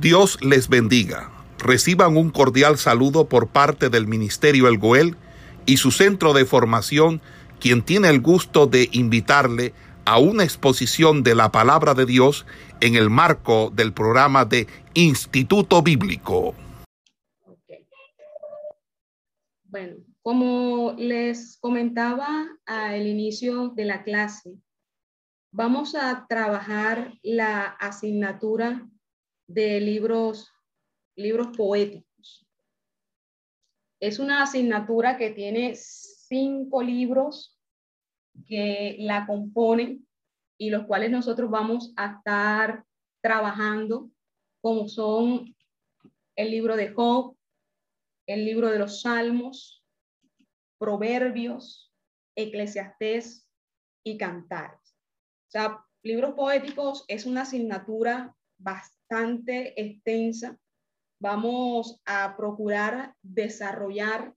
Dios les bendiga. Reciban un cordial saludo por parte del Ministerio El Goel y su centro de formación, quien tiene el gusto de invitarle a una exposición de la palabra de Dios en el marco del programa de Instituto Bíblico. Bueno, como les comentaba al inicio de la clase, vamos a trabajar la asignatura de libros, libros poéticos. Es una asignatura que tiene cinco libros que la componen y los cuales nosotros vamos a estar trabajando, como son el libro de Job, el libro de los Salmos, Proverbios, Eclesiastés y Cantares. O sea, libros poéticos es una asignatura bastante extensa. Vamos a procurar desarrollar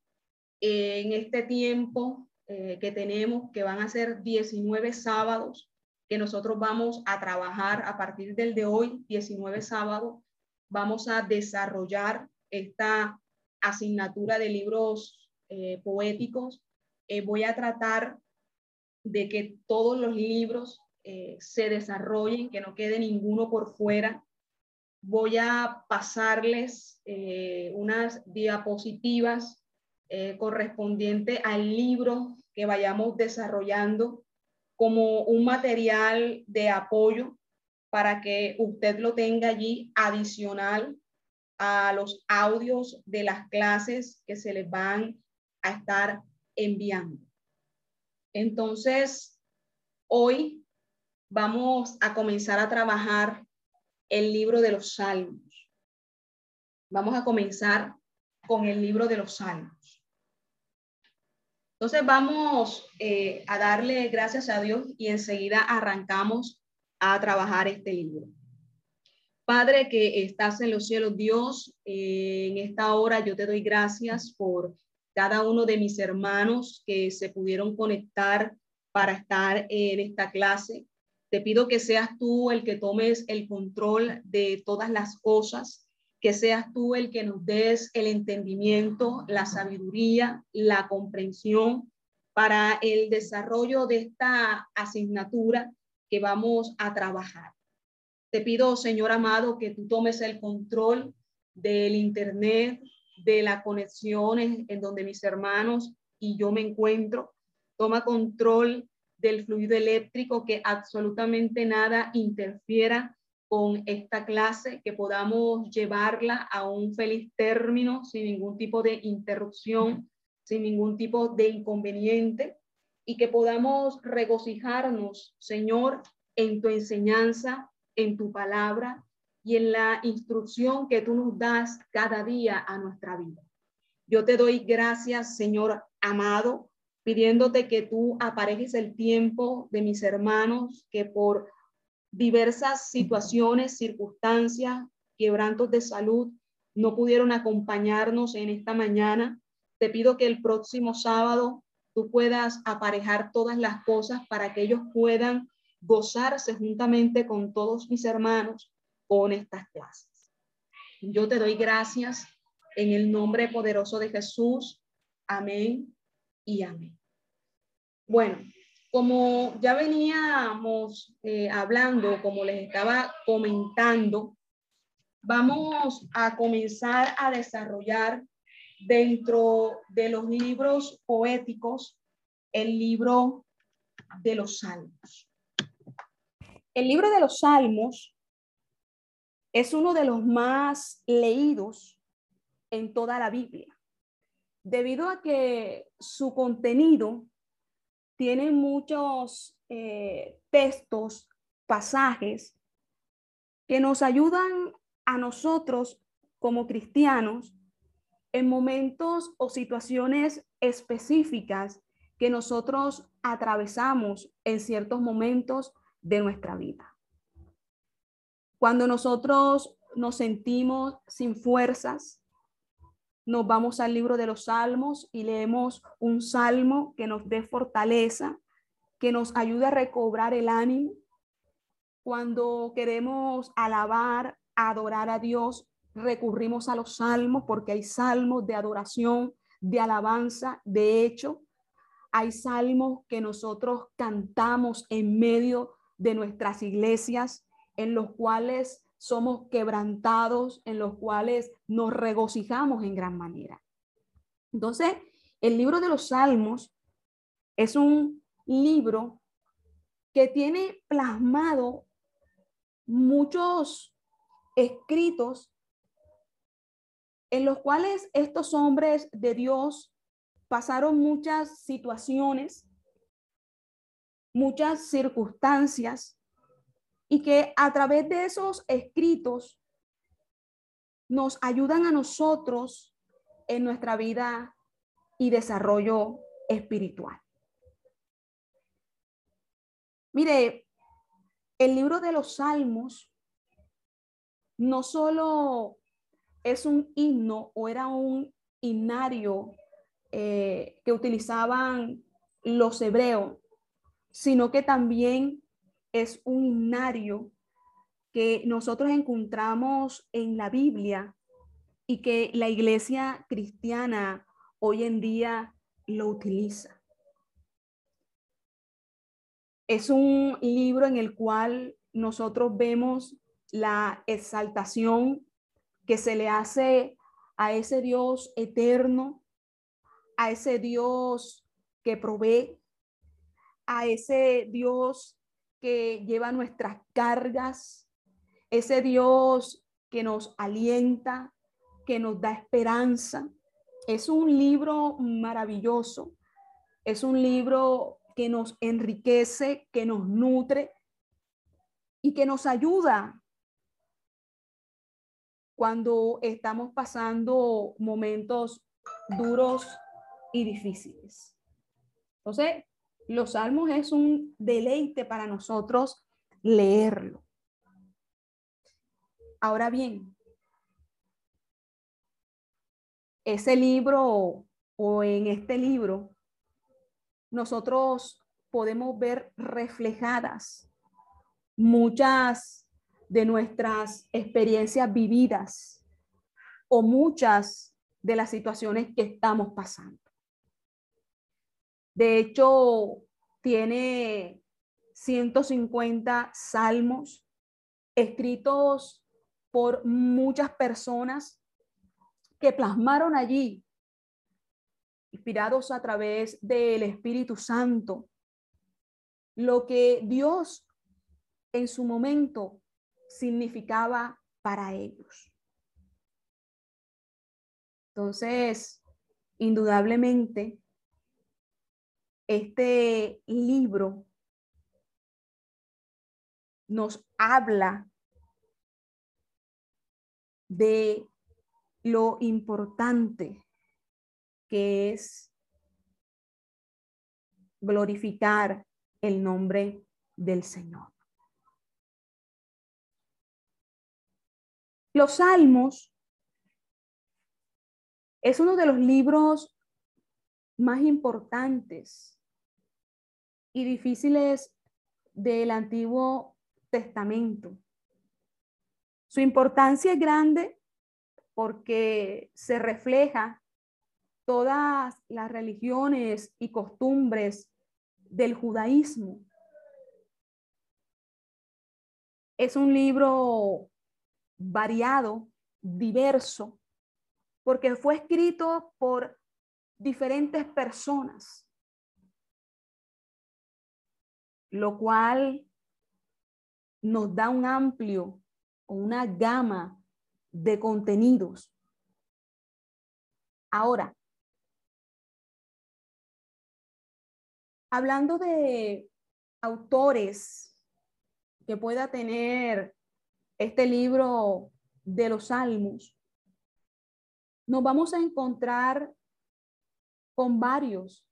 en este tiempo eh, que tenemos, que van a ser 19 sábados, que nosotros vamos a trabajar a partir del de hoy, 19 sábados, vamos a desarrollar esta asignatura de libros eh, poéticos. Eh, voy a tratar de que todos los libros se desarrollen, que no quede ninguno por fuera, voy a pasarles eh, unas diapositivas eh, correspondientes al libro que vayamos desarrollando como un material de apoyo para que usted lo tenga allí adicional a los audios de las clases que se les van a estar enviando. Entonces, hoy vamos a comenzar a trabajar el libro de los Salmos. Vamos a comenzar con el libro de los Salmos. Entonces vamos eh, a darle gracias a Dios y enseguida arrancamos a trabajar este libro. Padre que estás en los cielos, Dios, en esta hora yo te doy gracias por cada uno de mis hermanos que se pudieron conectar para estar en esta clase. Te pido que seas tú el que tomes el control de todas las cosas, que seas tú el que nos des el entendimiento, la sabiduría, la comprensión para el desarrollo de esta asignatura que vamos a trabajar. Te pido, Señor amado, que tú tomes el control del Internet, de las conexiones en donde mis hermanos y yo me encuentro. Toma control del fluido eléctrico, que absolutamente nada interfiera con esta clase, que podamos llevarla a un feliz término sin ningún tipo de interrupción, sin ningún tipo de inconveniente y que podamos regocijarnos, Señor, en tu enseñanza, en tu palabra y en la instrucción que tú nos das cada día a nuestra vida. Yo te doy gracias, Señor amado, pidiéndote que tú aparejes el tiempo de mis hermanos que por diversas situaciones, circunstancias, quebrantos de salud, no pudieron acompañarnos en esta mañana. Te pido que el próximo sábado tú puedas aparejar todas las cosas para que ellos puedan gozarse juntamente con todos mis hermanos con estas clases. Yo te doy gracias en el nombre poderoso de Jesús. Amén y amén. Bueno, como ya veníamos eh, hablando, como les estaba comentando, vamos a comenzar a desarrollar dentro de los libros poéticos el libro de los salmos. El libro de los salmos es uno de los más leídos en toda la Biblia, debido a que su contenido tiene muchos eh, textos, pasajes que nos ayudan a nosotros como cristianos en momentos o situaciones específicas que nosotros atravesamos en ciertos momentos de nuestra vida. Cuando nosotros nos sentimos sin fuerzas, nos vamos al libro de los salmos y leemos un salmo que nos dé fortaleza, que nos ayude a recobrar el ánimo. Cuando queremos alabar adorar a Dios, recurrimos a los salmos porque hay salmos de adoración, de alabanza. De hecho, hay salmos que nosotros cantamos en medio de nuestras iglesias, en los cuales somos quebrantados, en los cuales nos regocijamos en gran manera. Entonces, el libro de los salmos es un libro que tiene plasmado muchos escritos en los cuales estos hombres de Dios pasaron muchas situaciones, muchas circunstancias, y que a través de esos escritos nos ayudan a nosotros en nuestra vida y desarrollo espiritual. Mire, el libro de los Salmos no solo es un himno o era un himnario eh, que utilizaban los hebreos, sino que también es un himnario que nosotros encontramos en la Biblia y que la iglesia cristiana hoy en día lo utiliza. Es un libro en el cual nosotros vemos la exaltación que se le hace a ese Dios eterno, a ese Dios que provee, a ese Dios que lleva nuestras cargas, ese Dios que nos alienta, que nos da esperanza. Es un libro maravilloso, es un libro que nos enriquece, que nos nutre y que nos ayuda cuando estamos pasando momentos duros y difíciles. Entonces, los salmos es un deleite para nosotros leerlo. Ahora bien, ese libro o en este libro, nosotros podemos ver reflejadas muchas de nuestras experiencias vividas o muchas de las situaciones que estamos pasando. De hecho, tiene 150 salmos escritos por muchas personas que plasmaron allí, inspirados a través del Espíritu Santo, lo que Dios en su momento significaba para ellos. Entonces, indudablemente, este libro nos habla de lo importante que es glorificar el nombre del Señor. Los Salmos es uno de los libros más importantes y difíciles del Antiguo Testamento. Su importancia es grande porque se refleja todas las religiones y costumbres del judaísmo. Es un libro variado, diverso, porque fue escrito por diferentes personas lo cual nos da un amplio o una gama de contenidos. Ahora, hablando de autores que pueda tener este libro de los salmos, nos vamos a encontrar con varios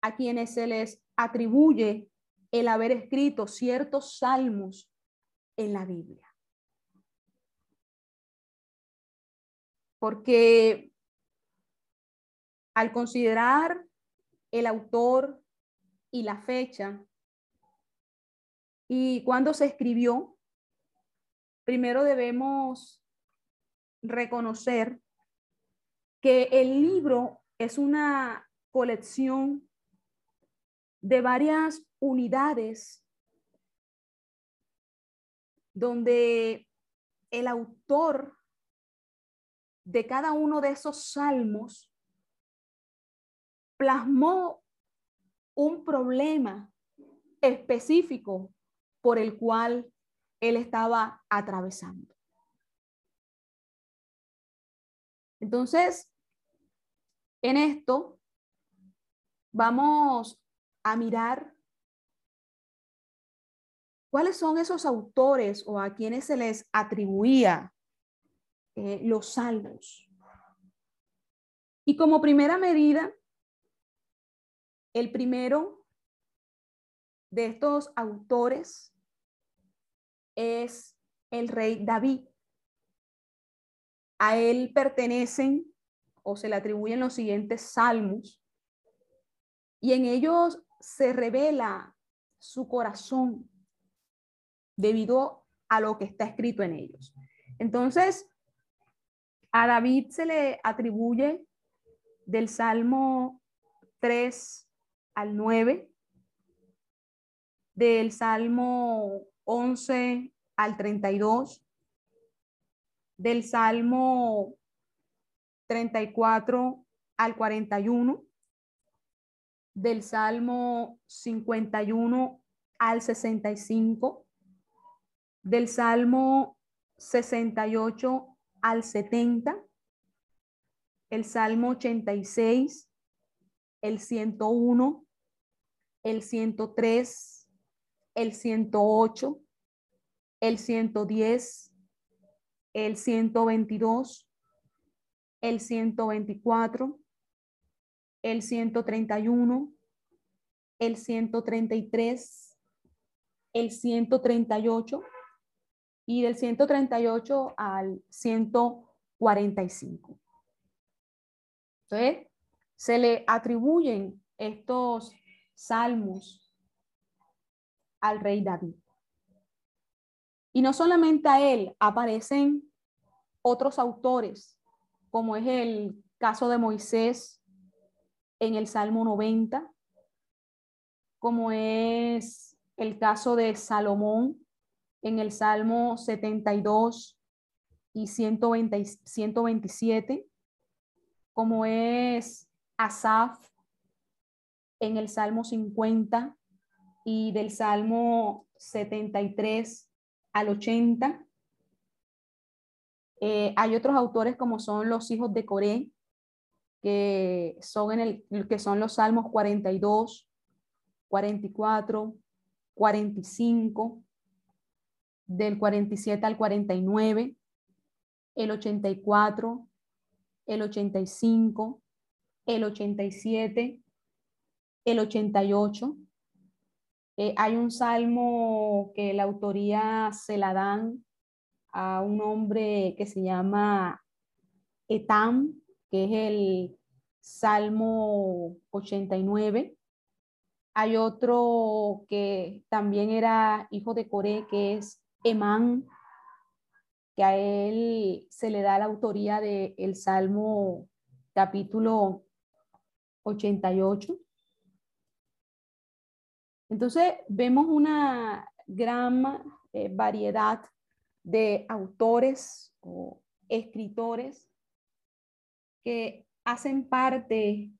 a quienes se les atribuye el haber escrito ciertos salmos en la Biblia. Porque al considerar el autor y la fecha y cuando se escribió, primero debemos reconocer que el libro es una colección de varias unidades donde el autor de cada uno de esos salmos plasmó un problema específico por el cual él estaba atravesando. Entonces, en esto vamos a mirar cuáles son esos autores o a quienes se les atribuía eh, los salmos. Y como primera medida, el primero de estos autores es el rey David. A él pertenecen o se le atribuyen los siguientes salmos y en ellos se revela su corazón debido a lo que está escrito en ellos. Entonces, a David se le atribuye del Salmo 3 al 9, del Salmo 11 al 32, del Salmo 34 al 41, del Salmo 51 al 65, del Salmo 68 al 70, el Salmo 86, el 101, el 103, el 108, el 110, el 122, el 124, el 131, el 133, el 138 y del 138 al 145. Entonces, se le atribuyen estos salmos al rey David. Y no solamente a él, aparecen otros autores, como es el caso de Moisés en el Salmo 90, como es el caso de Salomón en el Salmo 72 y 120, 127, como es Asaf en el Salmo 50 y del Salmo 73 al 80. Eh, hay otros autores como son los hijos de Coré, que son, en el, que son los Salmos 42, 44, 45, del 47 al 49, el 84, el 85, el 87, el 88. Eh, hay un salmo que la autoría se la dan a un hombre que se llama Etam, que es el Salmo 89. Hay otro que también era hijo de Coré, que es Emán, que a él se le da la autoría del el Salmo capítulo 88. Entonces vemos una gran eh, variedad de autores o escritores hacen parte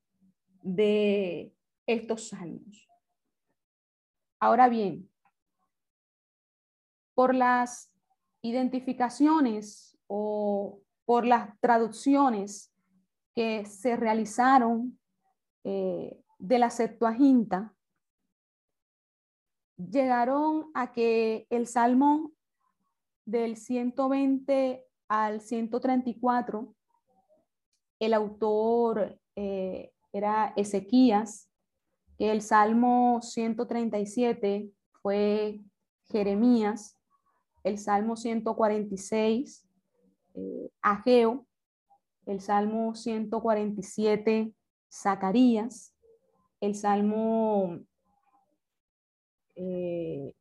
de estos salmos. Ahora bien, por las identificaciones o por las traducciones que se realizaron eh, de la Septuaginta, llegaron a que el Salmo del 120 al 134, el autor eh, era Ezequías, que el Salmo 137 fue Jeremías, el Salmo 146, eh, Ageo, el Salmo 147, Zacarías, el Salmo... Eh,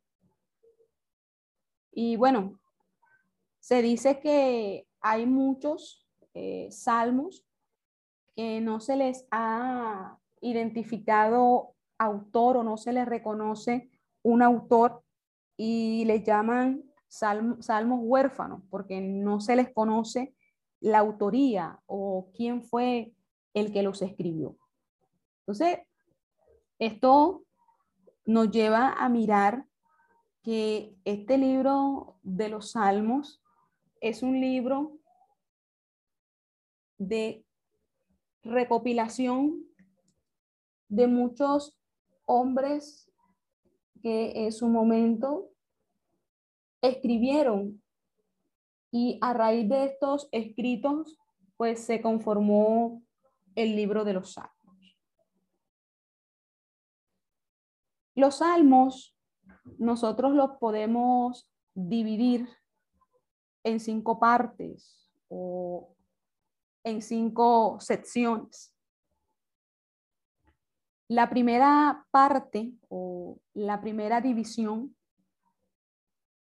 y bueno, Se dice que hay muchos eh, salmos que no se les ha identificado autor o no se les reconoce un autor y le llaman salmos huérfanos porque no se les conoce la autoría o quién fue el que los escribió. Entonces, esto nos lleva a mirar que este libro de los salmos es un libro de recopilación de muchos hombres que en su momento escribieron y a raíz de estos escritos pues se conformó el libro de los salmos. Los salmos nosotros los podemos dividir en cinco partes o en cinco secciones. La primera parte o la primera división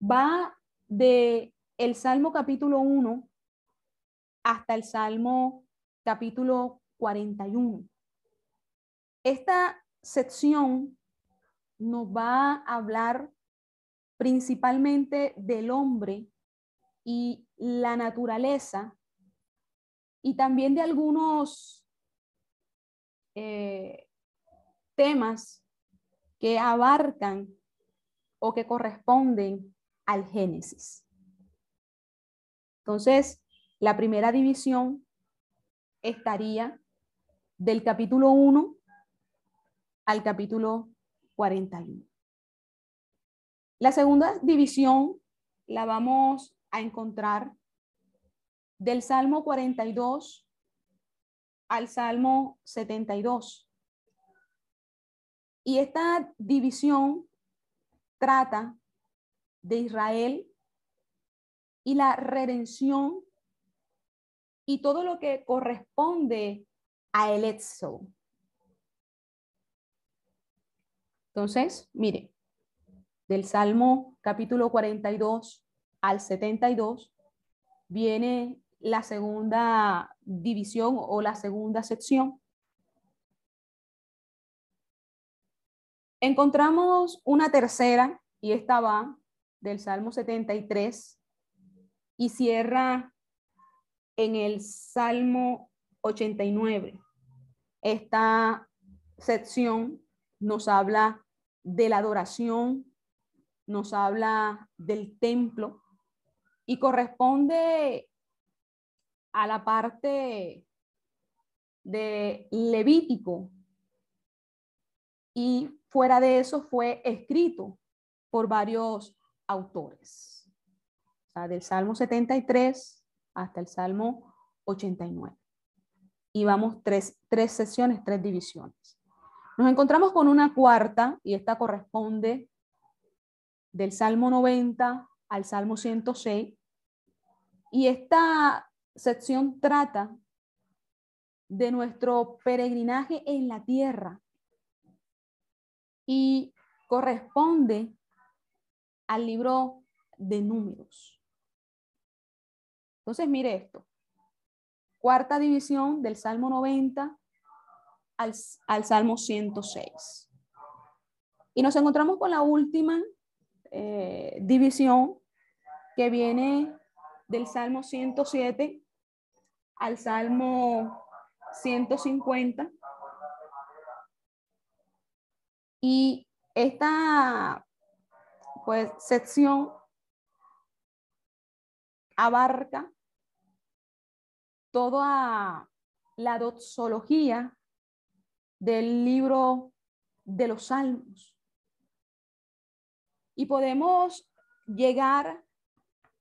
va de el Salmo capítulo 1 hasta el Salmo capítulo 41. Esta sección nos va a hablar principalmente del hombre y la naturaleza y también de algunos eh, temas que abarcan o que corresponden al Génesis. Entonces, la primera división estaría del capítulo 1 al capítulo 41. La segunda división la vamos a encontrar del Salmo 42 al Salmo 72. Y esta división trata de Israel y la redención y todo lo que corresponde a el. Entonces, mire, del Salmo capítulo 42 al 72 viene la segunda división o la segunda sección. Encontramos una tercera y esta va del Salmo 73 y cierra en el Salmo 89. Esta sección nos habla de la adoración, nos habla del templo y corresponde a la parte de Levítico. Y fuera de eso fue escrito por varios autores. O sea, del Salmo 73 hasta el Salmo 89. Y vamos tres, tres sesiones, tres divisiones. Nos encontramos con una cuarta, y esta corresponde del Salmo 90 al Salmo 106. Y esta sección trata de nuestro peregrinaje en la tierra y corresponde al libro de números. Entonces, mire esto. Cuarta división del Salmo 90 al, Salmo 106. Y nos encontramos con la última eh, división que viene del Salmo 107 al Salmo 150. Y esta pues sección abarca toda la doxología del libro de los salmos. Y podemos llegar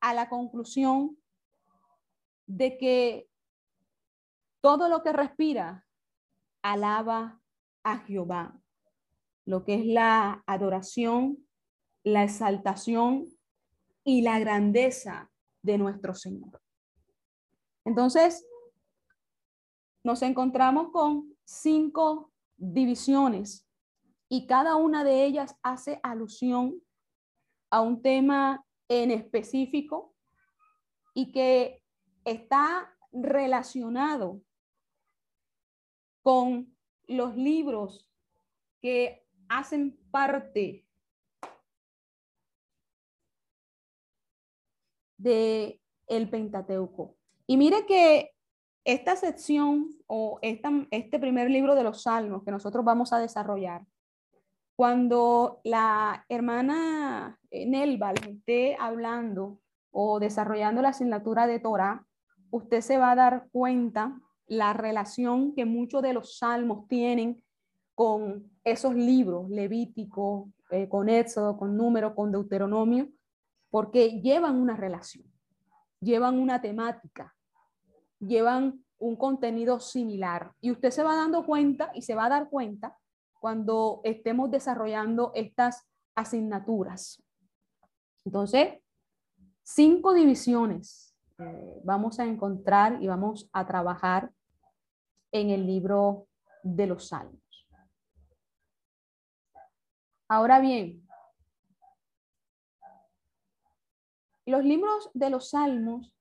a la conclusión de que todo lo que respira alaba a Jehová, lo que es la adoración, la exaltación y la grandeza de nuestro Señor. Entonces, nos encontramos con cinco divisiones y cada una de ellas hace alusión a un tema en específico y que está relacionado con los libros que hacen parte de el Pentateuco. Y mire que esta sección o este primer libro de los Salmos que nosotros vamos a desarrollar, cuando la hermana Nelva esté hablando o desarrollando la asignatura de Torah, usted se va a dar cuenta la relación que muchos de los salmos tienen con esos libros, Levítico, eh, con Éxodo, con Número, con Deuteronomio, porque llevan una relación, llevan una temática, llevan un contenido similar. Y usted se va dando cuenta y se va a dar cuenta cuando estemos desarrollando estas asignaturas. Entonces, cinco divisiones eh, vamos a encontrar y vamos a trabajar en el libro de los Salmos. Ahora bien, los libros de los Salmos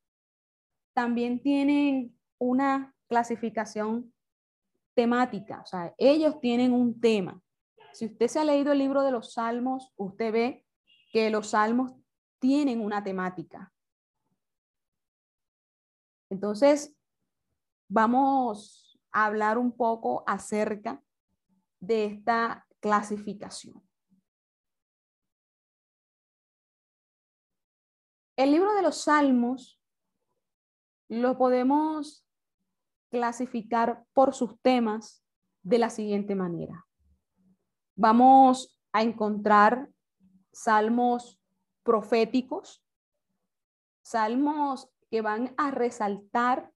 también tienen una clasificación temática, o sea, ellos tienen un tema. Si usted se ha leído el libro de los Salmos, usted ve que los Salmos tienen una temática. Entonces, vamos hablar un poco acerca de esta clasificación. El libro de los Salmos lo podemos clasificar por sus temas de la siguiente manera. Vamos a encontrar salmos proféticos, salmos que van a resaltar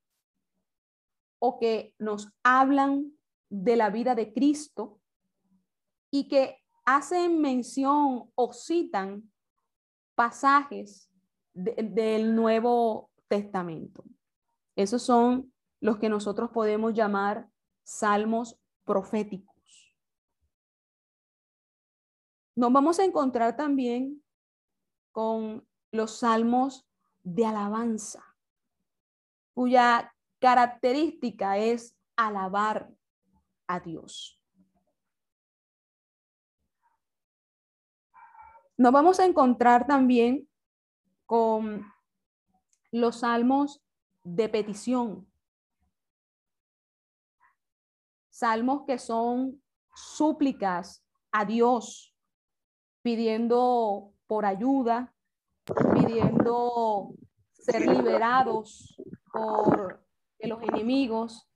o que nos hablan de la vida de Cristo y que hacen mención o citan pasajes del Nuevo Testamento. Esos son los que nosotros podemos llamar salmos proféticos. Nos vamos a encontrar también con los salmos de alabanza, cuya característica es alabar a Dios. Nos vamos a encontrar también con los salmos de petición. Salmos que son súplicas a Dios, pidiendo por ayuda, pidiendo ser liberados por los enemigos.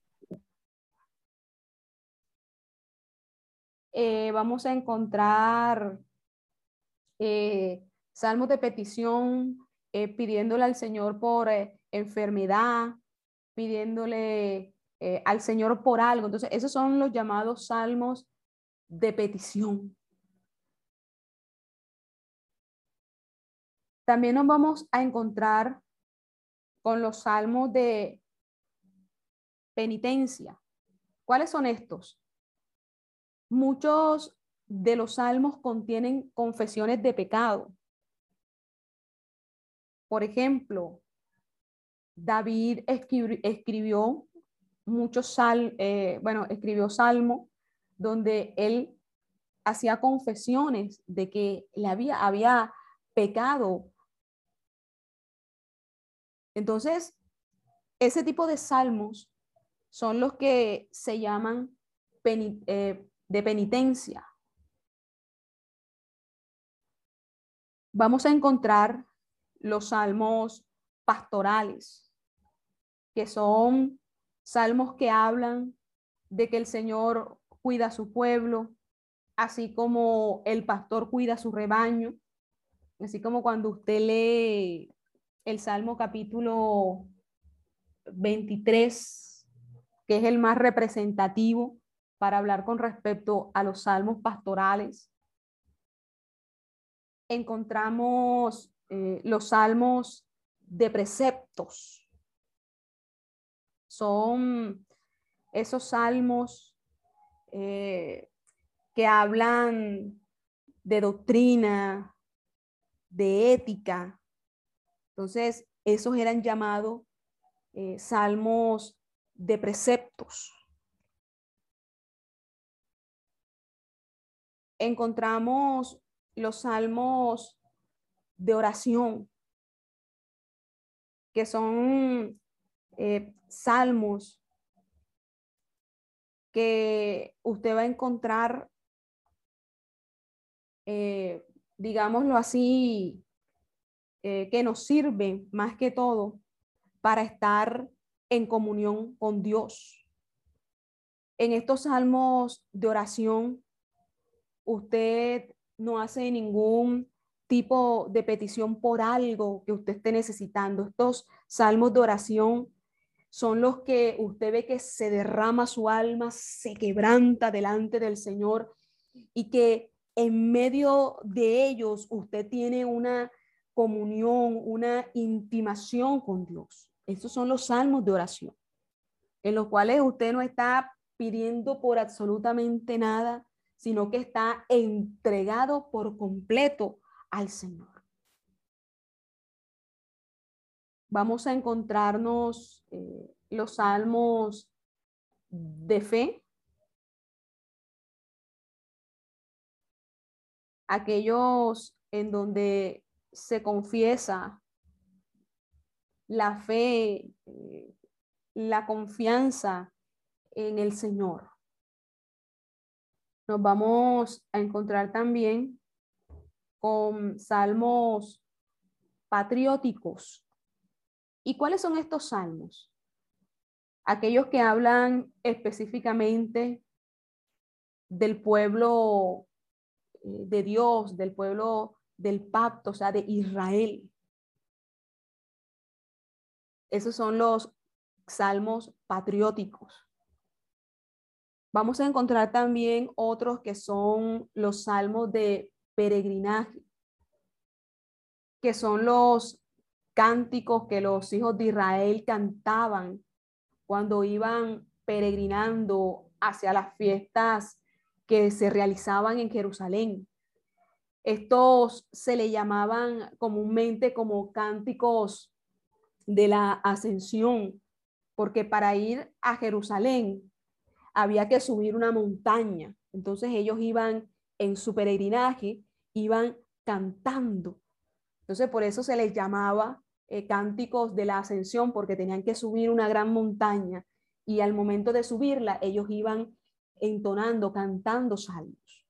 Eh, vamos a encontrar eh, salmos de petición eh, pidiéndole al Señor por enfermedad, pidiéndole al Señor por algo. Entonces, esos son los llamados salmos de petición. También nos vamos a encontrar con los salmos de penitencia. ¿Cuáles son estos? Muchos de los salmos contienen confesiones de pecado. Por ejemplo, David escribió, muchos sal, eh, bueno, escribió salmo donde él hacía confesiones de que le había, había pecado entonces, ese tipo de salmos son los que se llaman eh, de penitencia. Vamos a encontrar los salmos pastorales, que son salmos que hablan de que el Señor cuida a su pueblo, así como el pastor cuida su rebaño, así como cuando usted lee el Salmo capítulo 23, que es el más representativo para hablar con respecto a los salmos pastorales. Encontramos eh, los salmos de preceptos. Son esos salmos eh, que hablan de doctrina, de ética, entonces, esos eran llamados eh, salmos de preceptos. Encontramos los salmos de oración, que son eh, salmos que usted va a encontrar, eh, digámoslo así, eh, que nos sirven más que todo para estar en comunión con Dios. En estos salmos de oración, usted no hace ningún tipo de petición por algo que usted esté necesitando. Estos salmos de oración son los que usted ve que se derrama su alma, se quebranta delante del Señor y que en medio de ellos usted tiene una comunión, una intimación con Dios. Esos son los salmos de oración, en los cuales usted no está pidiendo por absolutamente nada, sino que está entregado por completo al Señor. vamos a encontrarnos eh, los salmos de fe, aquellos en donde se confiesa la fe, eh, la confianza en el Señor. Nos vamos a encontrar también con salmos patrióticos, ¿Y cuáles son estos salmos? Aquellos que hablan específicamente del pueblo eh, de Dios, del pueblo del pacto, o sea, de Israel. Esos son los salmos patrióticos. Vamos a encontrar también otros que son los salmos de peregrinaje, que son los cánticos que los hijos de Israel cantaban cuando iban peregrinando hacia las fiestas que se realizaban en Jerusalén. Estos se le llamaban comúnmente como cánticos de la ascensión, porque para ir a Jerusalén había que subir una montaña. Entonces ellos iban en su peregrinaje, iban cantando. Entonces por eso se les llamaba eh, cánticos de la ascensión porque tenían que subir una gran montaña y al momento de subirla ellos iban entonando, cantando salmos.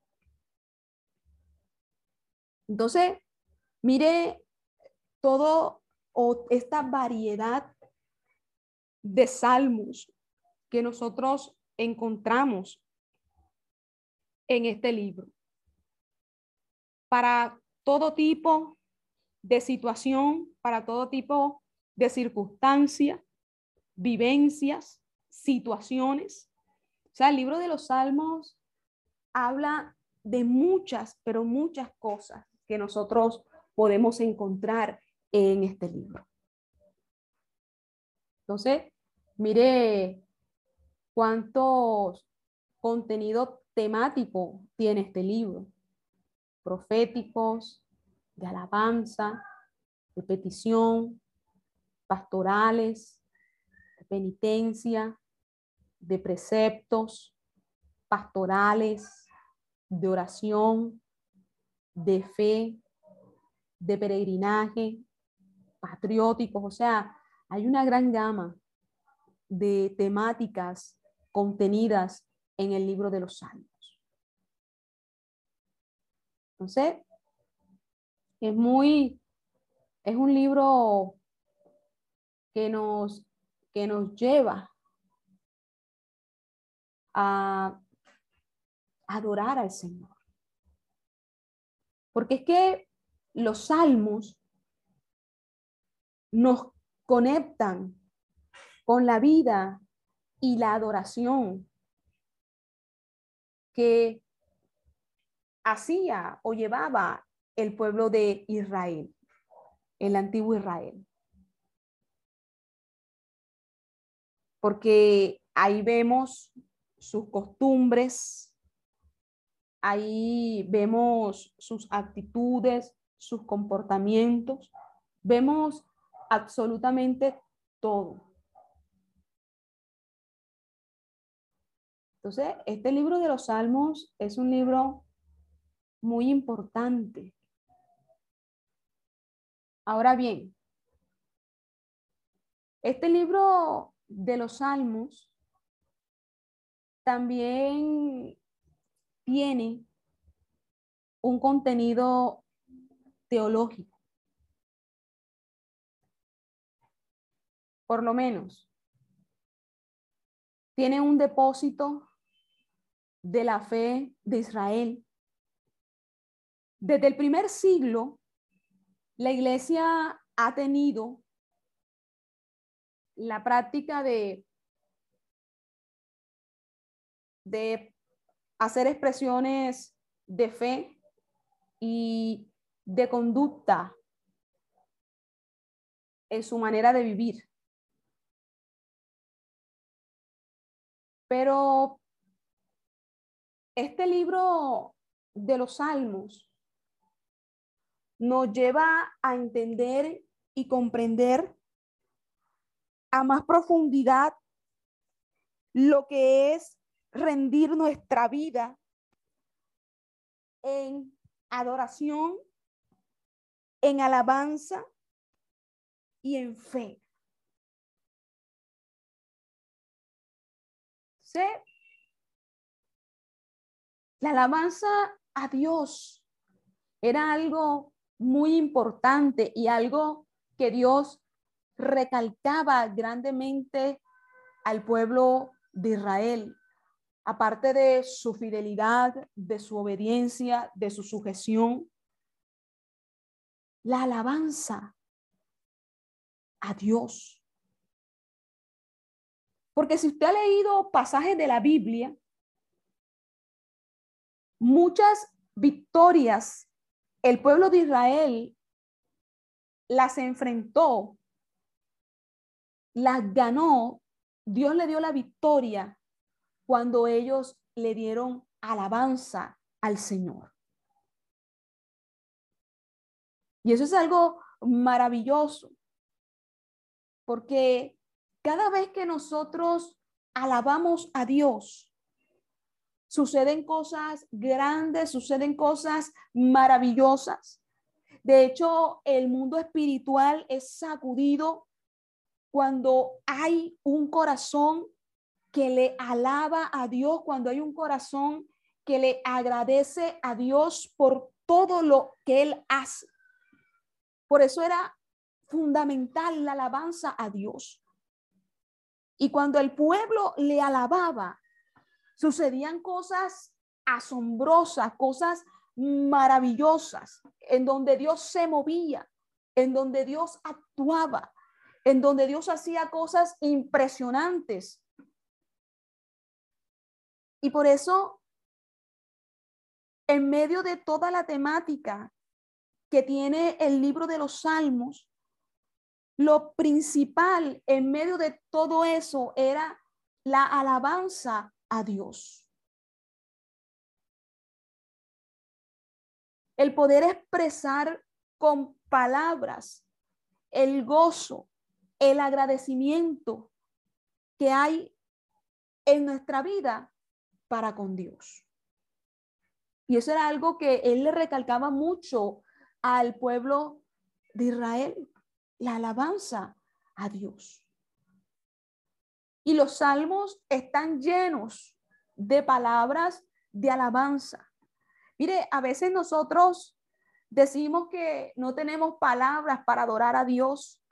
Entonces, mire todo esta variedad de salmos que nosotros encontramos en este libro. Para todo tipo de situación, para todo tipo de circunstancias, vivencias, situaciones. O sea, el libro de los Salmos habla de muchas, pero muchas cosas que nosotros podemos encontrar en este libro. Entonces, mire cuántos contenido temático tiene este libro. Proféticos, de alabanza, de petición, pastorales, de penitencia, de preceptos, pastorales, de oración, de fe, de peregrinaje, patrióticos, o sea, hay una gran gama de temáticas contenidas en el libro de los Salmos. Entonces, es muy, es un libro que nos, que nos lleva a adorar al Señor. Porque es que los salmos nos conectan con la vida y la adoración que hacía o llevaba el pueblo de Israel, el antiguo Israel. Porque ahí vemos sus costumbres, ahí vemos sus actitudes, sus comportamientos, vemos absolutamente todo. Entonces, este libro de los Salmos es un libro muy importante. Ahora bien, este libro de los Salmos también tiene un contenido teológico. Por lo menos, tiene un depósito de la fe de Israel. Desde el primer siglo, la iglesia ha tenido la práctica de, de hacer expresiones de fe y de conducta en su manera de vivir. Pero este libro de los salmos nos lleva a entender y comprender a más profundidad lo que es rendir nuestra vida en adoración, en alabanza y en fe. La alabanza a Dios era algo muy importante y algo que Dios recalcaba grandemente al pueblo de Israel, aparte de su fidelidad, de su obediencia, de su sujeción, la alabanza a Dios. Porque si usted ha leído pasajes de la Biblia, muchas victorias el pueblo de Israel las enfrentó, las ganó, Dios le dio la victoria cuando ellos le dieron alabanza al Señor. Y eso es algo maravilloso, porque cada vez que nosotros alabamos a Dios, suceden cosas grandes, suceden cosas maravillosas. De hecho, el mundo espiritual es sacudido cuando hay un corazón que le alaba a Dios, cuando hay un corazón que le agradece a Dios por todo lo que Él hace. Por eso era fundamental la alabanza a Dios. Y cuando el pueblo le alababa, sucedían cosas asombrosas, cosas maravillosas, en donde Dios se movía, en donde Dios actuaba, en donde Dios hacía cosas impresionantes. Y por eso, en medio de toda la temática que tiene el libro de los salmos, lo principal en medio de todo eso era la alabanza a Dios. El poder expresar con palabras el gozo, el agradecimiento que hay en nuestra vida para con Dios. Y eso era algo que él le recalcaba mucho al pueblo de Israel, la alabanza a Dios. Y los salmos están llenos de palabras de alabanza. Mire, a veces nosotros decimos que no tenemos palabras para adorar a Dios,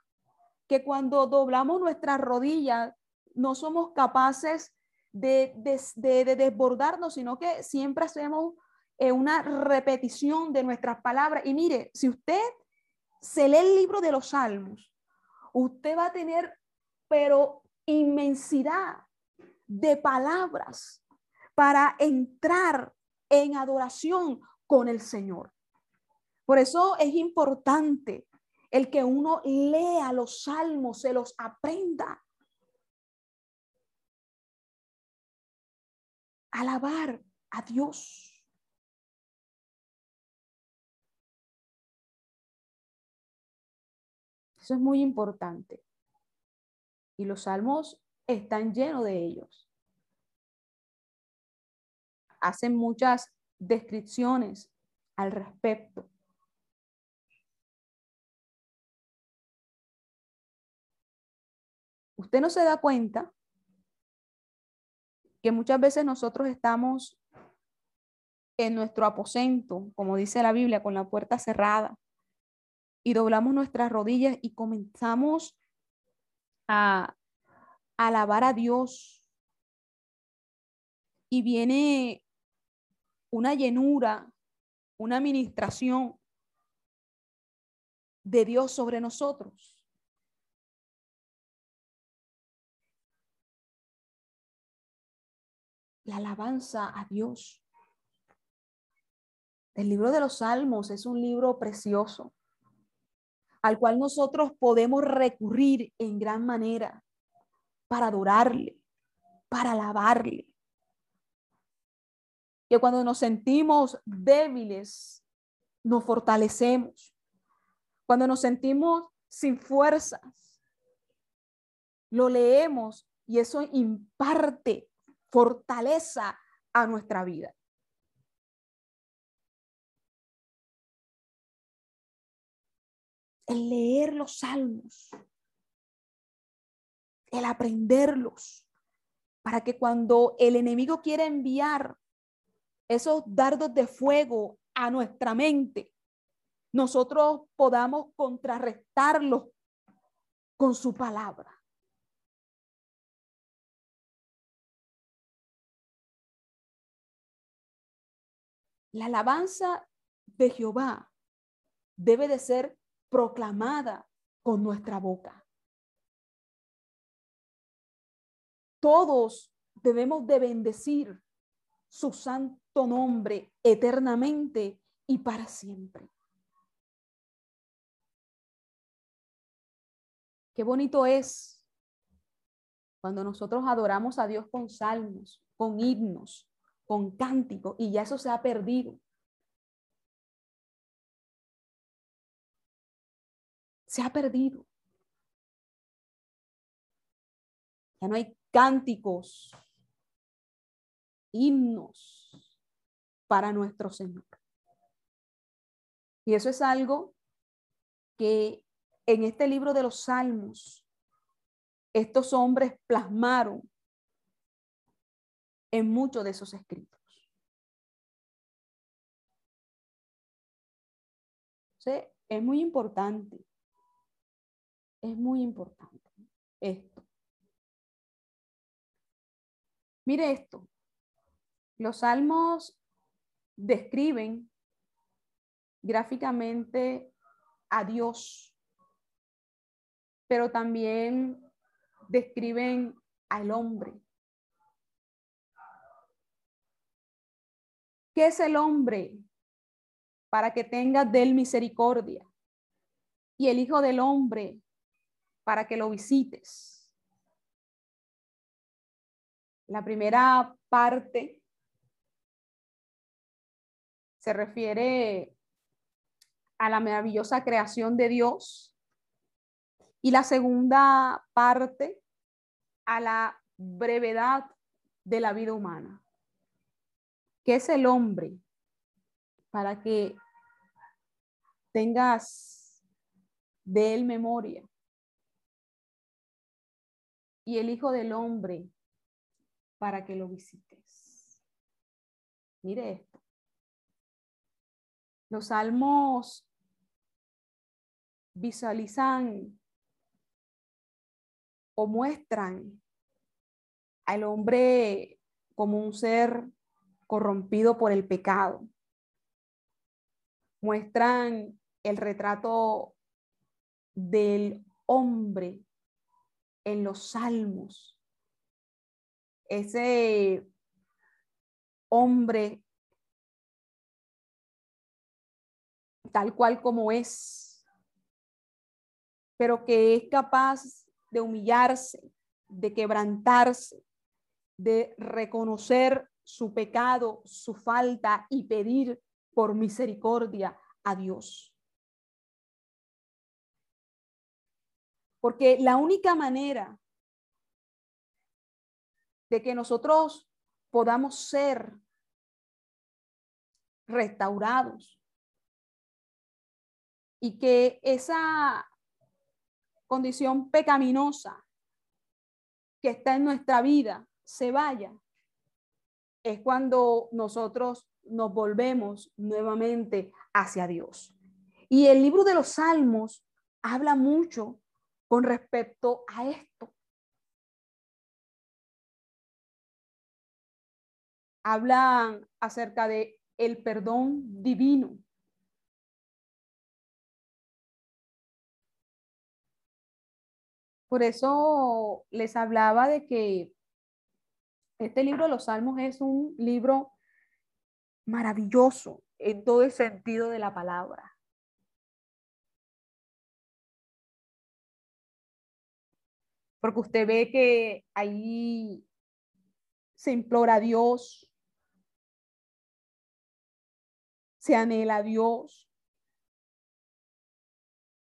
que cuando doblamos nuestras rodillas no somos capaces de, desbordarnos, sino que siempre hacemos eh, una repetición de nuestras palabras. Y mire, si usted se lee el libro de los salmos, usted va a tener, pero inmensidad de palabras para entrar en adoración con el Señor. Por eso es importante el que uno lea los salmos, se los aprenda. Alabar a Dios. Eso es muy importante. Y los salmos están llenos de ellos. Hacen muchas descripciones al respecto. Usted no se da cuenta que muchas veces nosotros estamos en nuestro aposento, como dice la Biblia, con la puerta cerrada, y doblamos nuestras rodillas y comenzamos a, alabar a Dios. Y viene una llenura, una administración de Dios sobre nosotros. La alabanza a Dios. El libro de los Salmos es un libro precioso al cual nosotros podemos recurrir en gran manera para adorarle, para alabarle. Que cuando nos sentimos débiles, nos fortalecemos. Cuando nos sentimos sin fuerzas, lo leemos y eso imparte fortaleza a nuestra vida. El leer los salmos, el aprenderlos, para que cuando el enemigo quiera enviar esos dardos de fuego a nuestra mente, nosotros podamos contrarrestarlos con su palabra. La alabanza de Jehová debe de ser proclamada con nuestra boca. Todos debemos de bendecir su santo nombre eternamente y para siempre. Qué bonito es cuando nosotros adoramos a Dios con salmos, con himnos, con cánticos, y ya eso se ha perdido. Se ha perdido. Ya no hay cánticos, himnos para nuestro Señor. Y eso es algo que en este libro de los Salmos, estos hombres plasmaron en muchos de esos escritos. es muy importante es muy importante esto. Mire esto. Los salmos describen gráficamente a Dios, pero también describen al hombre. ¿Qué es el hombre? Para que tenga de él misericordia. Y el Hijo del Hombre para que lo visites. La primera parte se refiere a la maravillosa creación de Dios y la segunda parte a la brevedad de la vida humana. ¿Qué es el hombre? Para que tengas de él memoria y el Hijo del Hombre para que lo visites. Mire esto. Los salmos visualizan o muestran al hombre como un ser corrompido por el pecado. Muestran el retrato del hombre en los salmos. Ese hombre tal cual como es, pero que es capaz de humillarse, de quebrantarse, de reconocer su pecado, su falta y pedir por misericordia a Dios. Porque la única manera de que nosotros podamos ser restaurados y que esa condición pecaminosa que está en nuestra vida se vaya, es cuando nosotros nos volvemos nuevamente hacia Dios. Y el libro de los Salmos habla mucho con respecto a esto. Hablan acerca de el perdón divino. Por eso les hablaba de que este libro de los Salmos es un libro maravilloso en todo el sentido de la palabra. Porque usted ve que ahí se implora a Dios, se anhela a Dios,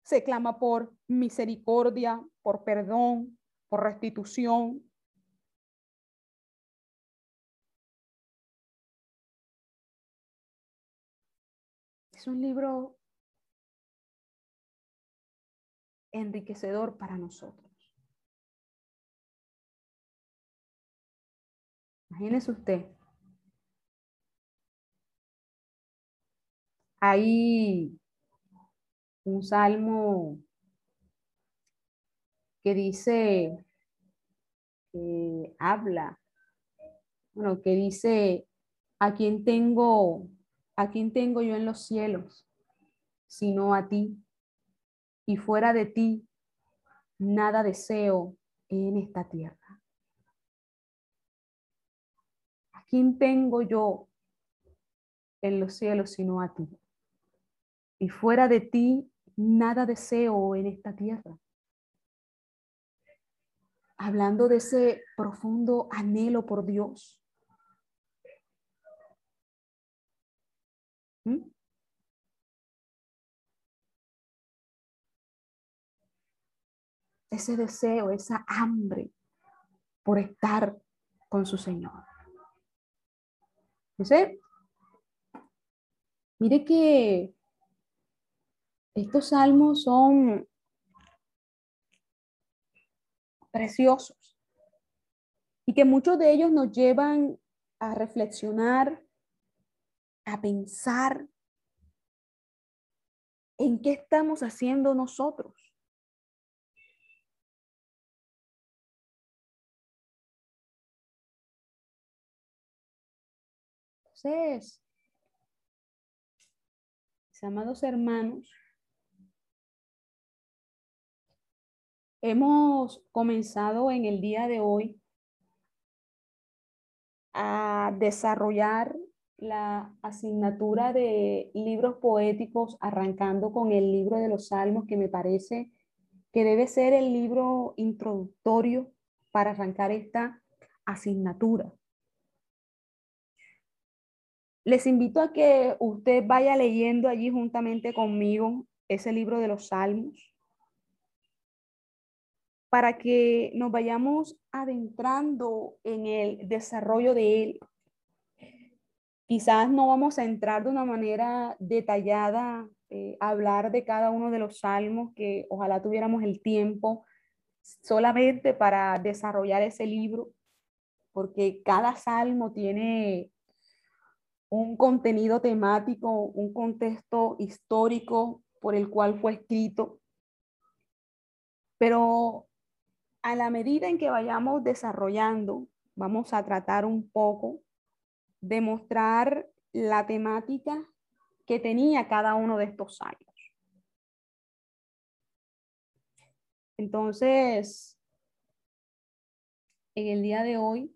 se clama por misericordia, por perdón, por restitución. Es un libro enriquecedor para nosotros. Imagínese usted. Hay un salmo que dice, que habla, bueno, que dice, ¿a quién tengo ¿A quién tengo yo en los cielos? Sino a ti. Y fuera de ti, nada deseo en esta tierra. Quién tengo yo en los cielos sino a ti? Y fuera de ti, nada deseo en esta tierra. Hablando de ese profundo anhelo por Dios ¿Mm? Ese deseo, esa hambre por estar con su Señor. ¿Sí? Mire que estos salmos son preciosos y que muchos de ellos nos llevan a reflexionar a pensar en qué estamos haciendo nosotros. Entonces, mis amados hermanos, hemos comenzado en el día de hoy a desarrollar la asignatura de libros poéticos, arrancando con el libro de los Salmos, que me parece que debe ser el libro introductorio para arrancar esta asignatura. Les invito a que usted vaya leyendo allí juntamente conmigo ese libro de los Salmos para que nos vayamos adentrando en el desarrollo de él. Quizás no vamos a entrar de una manera detallada eh, a hablar de cada uno de los salmos, que ojalá tuviéramos el tiempo solamente para desarrollar ese libro, porque cada salmo tiene un contenido temático, un contexto histórico por el cual fue escrito. Pero a la medida en que vayamos desarrollando, vamos a tratar un poco demostrar la temática que tenía cada uno de estos años. Entonces, en el día de hoy